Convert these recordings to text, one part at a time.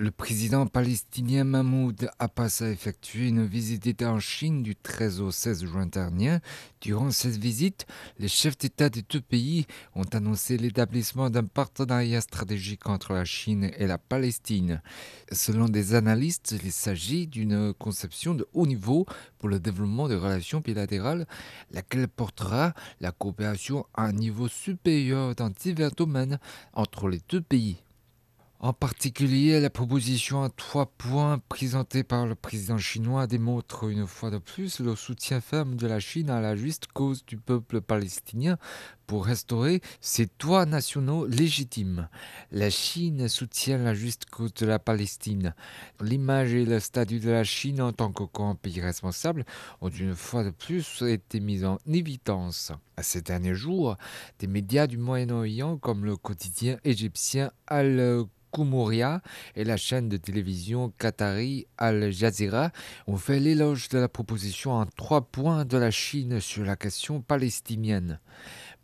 Le président palestinien Mahmoud Abbas a effectué une visite d'État en Chine du 13 au 16 juin dernier. Durant cette visite, les chefs d'État des deux pays ont annoncé l'établissement d'un partenariat stratégique entre la Chine et la Palestine. Selon des analystes, il s'agit d'une conception de haut niveau pour le développement des relations bilatérales, laquelle portera la coopération à un niveau supérieur dans divers domaines entre les deux pays. En particulier, la proposition à trois points présentée par le président chinois démontre une fois de plus le soutien ferme de la Chine à la juste cause du peuple palestinien pour restaurer ses droits nationaux légitimes. La Chine soutient la juste cause de la Palestine. L'image et le statut de la Chine en tant que grand pays responsable ont une fois de plus été mis en évidence. Ces derniers jours, des médias du Moyen-Orient comme le quotidien égyptien Al Koumoria et la chaîne de télévision qatari Al Jazeera ont fait l'éloge de la proposition en trois points de la Chine sur la question palestinienne.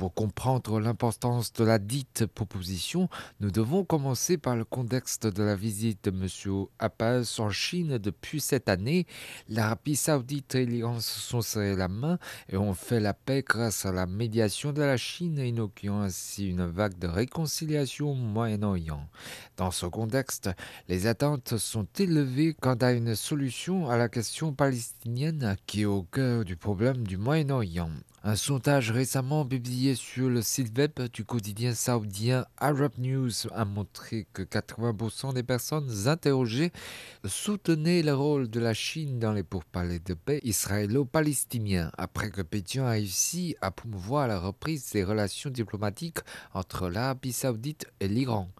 Pour comprendre l'importance de la dite proposition, nous devons commencer par le contexte de la visite de M. Abbas en Chine depuis cette année. L'Arabie saoudite et l'Iran se sont serrés la main et ont fait la paix grâce à la médiation de la Chine, inaugurant ainsi une vague de réconciliation au Moyen-Orient. Dans ce contexte, les attentes sont élevées quant à une solution à la question palestinienne qui est au cœur du problème du Moyen-Orient. Un sondage récemment publié sur le site web du quotidien saoudien Arab News a montré que 80% des personnes interrogées soutenaient le rôle de la Chine dans les pourparlers de paix israélo-palestiniens après que Pétion a réussi à promouvoir la reprise des relations diplomatiques entre l'Arabie saoudite et l'Iran.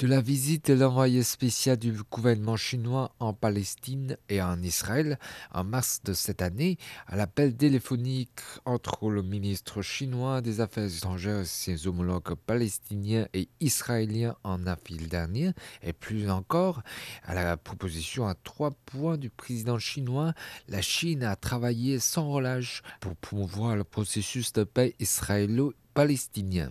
De la visite de l'envoyé spécial du gouvernement chinois en Palestine et en Israël en mars de cette année, à l'appel téléphonique entre le ministre chinois des Affaires étrangères et ses homologues palestiniens et israéliens en avril dernier, et plus encore, à la proposition à trois points du président chinois, la Chine a travaillé sans relâche pour promouvoir le processus de paix israélo-palestinien.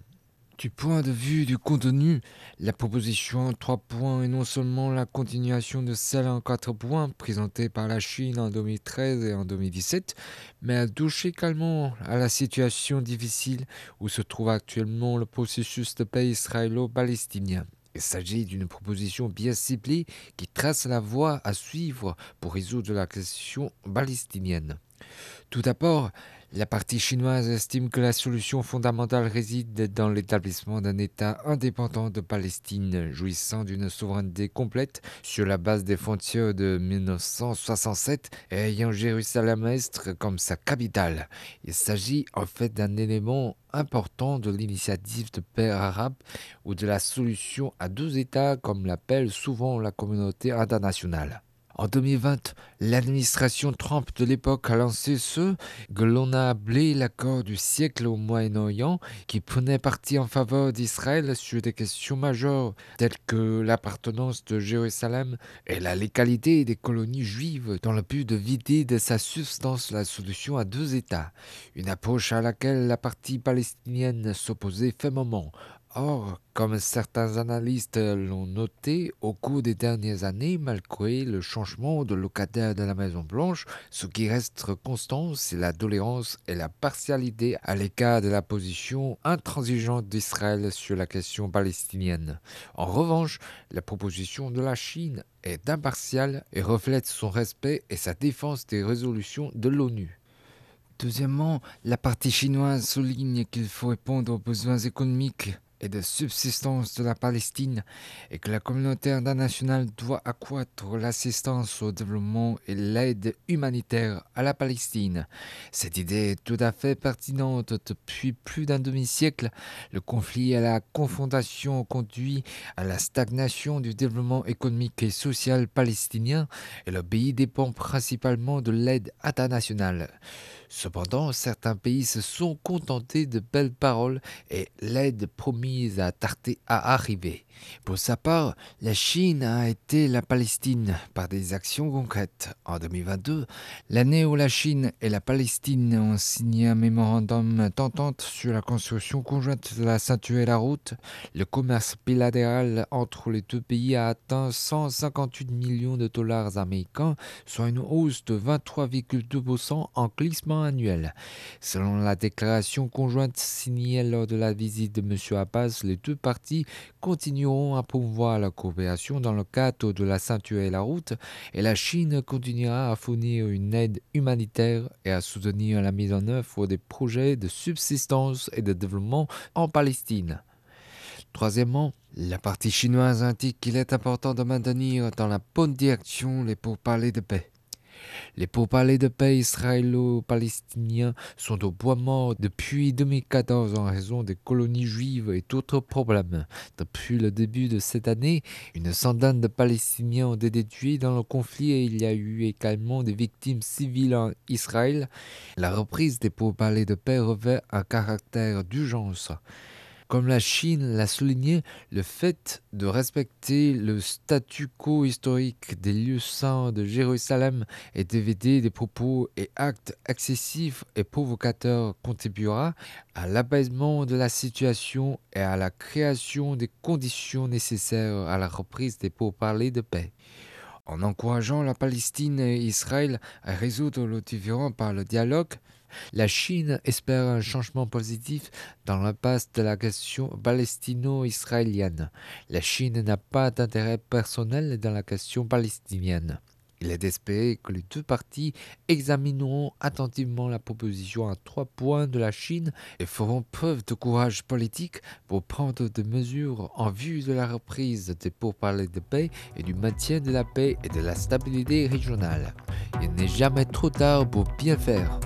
Du point de vue du contenu, la proposition en trois points est non seulement la continuation de celle en quatre points présentée par la Chine en 2013 et en 2017, mais elle touche également à la situation difficile où se trouve actuellement le processus de paix israélo-palestinien. Il s'agit d'une proposition bien ciblée qui trace la voie à suivre pour résoudre la question palestinienne. Tout d'abord, la partie chinoise estime que la solution fondamentale réside dans l'établissement d'un État indépendant de Palestine, jouissant d'une souveraineté complète sur la base des frontières de 1967 et ayant Jérusalem-Est comme sa capitale. Il s'agit en fait d'un élément important de l'initiative de paix arabe ou de la solution à deux États comme l'appelle souvent la communauté internationale. En 2020, l'administration Trump de l'époque a lancé ce que l'on a appelé l'accord du siècle au Moyen-Orient, qui prenait parti en faveur d'Israël sur des questions majeures telles que l'appartenance de Jérusalem et la légalité des colonies juives dans le but de vider de sa substance la solution à deux États, une approche à laquelle la partie palestinienne s'opposait fermement. Or, comme certains analystes l'ont noté, au cours des dernières années, malgré le changement de locataire de la Maison Blanche, ce qui reste constant, c'est la tolérance et la partialité à l'écart de la position intransigeante d'Israël sur la question palestinienne. En revanche, la proposition de la Chine est impartiale et reflète son respect et sa défense des résolutions de l'ONU. Deuxièmement, la partie chinoise souligne qu'il faut répondre aux besoins économiques et de subsistance de la Palestine et que la communauté internationale doit accroître l'assistance au développement et l'aide humanitaire à la Palestine. Cette idée est tout à fait pertinente depuis plus d'un demi-siècle. Le conflit et la confrontation ont conduit à la stagnation du développement économique et social palestinien et le pays dépend principalement de l'aide internationale. Cependant, certains pays se sont contentés de belles paroles et l'aide promise à tarder à arriver. Pour sa part, la Chine a été la Palestine par des actions concrètes. En 2022, l'année où la Chine et la Palestine ont signé un mémorandum d'entente sur la construction conjointe de la ceinture et la route, le commerce bilatéral entre les deux pays a atteint 158 millions de dollars américains, soit une hausse de 23,2% en glissement annuel. Selon la déclaration conjointe signée lors de la visite de M. Abbas, les deux parties continueront à promouvoir la coopération dans le cadre de la ceinture et la route, et la Chine continuera à fournir une aide humanitaire et à soutenir la mise en œuvre des projets de subsistance et de développement en Palestine. Troisièmement, la partie chinoise indique qu'il est important de maintenir dans la bonne direction les pourparlers de paix. Les pourparlers de paix israélo-palestiniens sont au bois mort depuis 2014 en raison des colonies juives et d'autres problèmes. Depuis le début de cette année, une centaine de Palestiniens ont été tués dans le conflit et il y a eu également des victimes civiles en Israël. La reprise des pourparlers de paix revêt un caractère d'urgence. Comme la Chine l'a souligné, le fait de respecter le statu quo historique des lieux saints de Jérusalem et d'éviter des propos et actes excessifs et provocateurs contribuera à l'apaisement de la situation et à la création des conditions nécessaires à la reprise des pourparlers de paix en encourageant la Palestine et Israël à résoudre le différend par le dialogue, la Chine espère un changement positif dans l'impasse de la question palestino-israélienne. La Chine n'a pas d'intérêt personnel dans la question palestinienne. Il est d'espérer que les deux parties examineront attentivement la proposition à trois points de la Chine et feront preuve de courage politique pour prendre des mesures en vue de la reprise des pourparlers de paix et du maintien de la paix et de la stabilité régionale. Il n'est jamais trop tard pour bien faire.